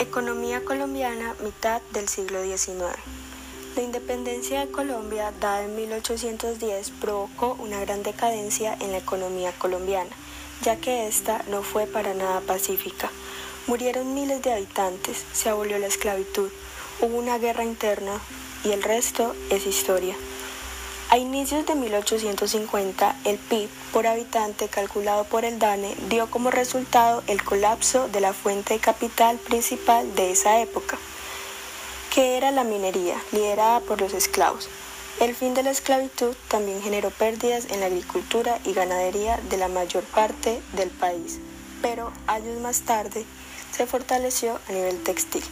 Economía colombiana, mitad del siglo XIX. La independencia de Colombia, dada en 1810, provocó una gran decadencia en la economía colombiana, ya que ésta no fue para nada pacífica. Murieron miles de habitantes, se abolió la esclavitud, hubo una guerra interna y el resto es historia. A inicios de 1850, el PIB por habitante calculado por el DANE dio como resultado el colapso de la fuente de capital principal de esa época, que era la minería, liderada por los esclavos. El fin de la esclavitud también generó pérdidas en la agricultura y ganadería de la mayor parte del país, pero años más tarde se fortaleció a nivel textil,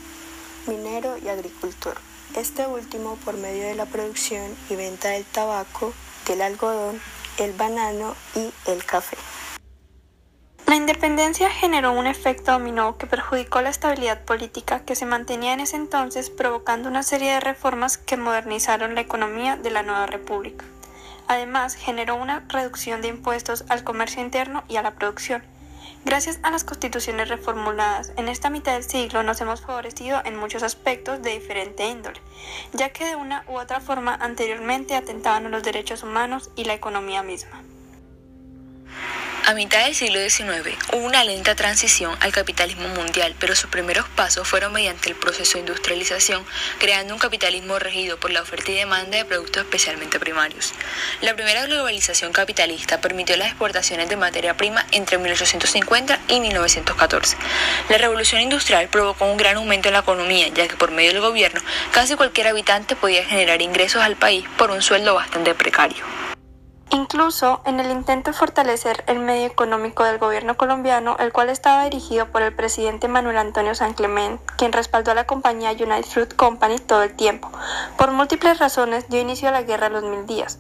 minero y agricultor este último por medio de la producción y venta del tabaco, del algodón, el banano y el café. La independencia generó un efecto dominó que perjudicó la estabilidad política que se mantenía en ese entonces, provocando una serie de reformas que modernizaron la economía de la nueva república. Además, generó una reducción de impuestos al comercio interno y a la producción, Gracias a las constituciones reformuladas en esta mitad del siglo nos hemos favorecido en muchos aspectos de diferente índole, ya que de una u otra forma anteriormente atentaban a los derechos humanos y la economía misma. A mitad del siglo XIX hubo una lenta transición al capitalismo mundial, pero sus primeros pasos fueron mediante el proceso de industrialización, creando un capitalismo regido por la oferta y demanda de productos especialmente primarios. La primera globalización capitalista permitió las exportaciones de materia prima entre 1850 y 1914. La revolución industrial provocó un gran aumento en la economía, ya que por medio del gobierno casi cualquier habitante podía generar ingresos al país por un sueldo bastante precario. Incluso en el intento de fortalecer el medio económico del gobierno colombiano, el cual estaba dirigido por el presidente Manuel Antonio San Clement, quien respaldó a la compañía United Fruit Company todo el tiempo. Por múltiples razones dio inicio a la Guerra de los Mil Días,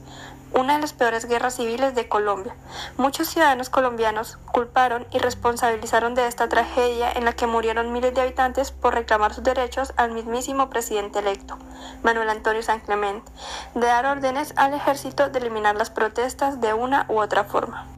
una de las peores guerras civiles de Colombia. Muchos ciudadanos colombianos culparon y responsabilizaron de esta tragedia en la que murieron miles de habitantes por reclamar sus derechos al mismísimo presidente electo, Manuel Antonio San Clemente, de dar órdenes al ejército de eliminar las protestas de una u otra forma.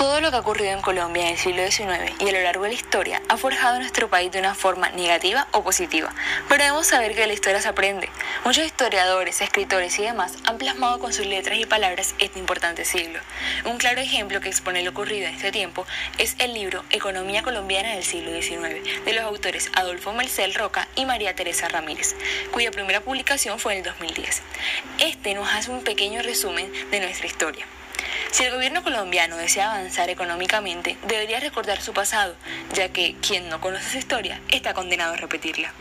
Todo lo que ha ocurrido en Colombia en el siglo XIX y a lo largo de la historia ha forjado nuestro país de una forma negativa o positiva, pero debemos saber que la historia se aprende. Muchos historiadores, escritores y demás han plasmado con sus letras y palabras este importante siglo. Un claro ejemplo que expone lo ocurrido en este tiempo es el libro Economía colombiana del siglo XIX, de los autores Adolfo Mercel Roca y María Teresa Ramírez, cuya primera publicación fue en el 2010. Este nos hace un pequeño resumen de nuestra historia. Si el gobierno colombiano desea avanzar económicamente, debería recordar su pasado, ya que quien no conoce su historia está condenado a repetirla.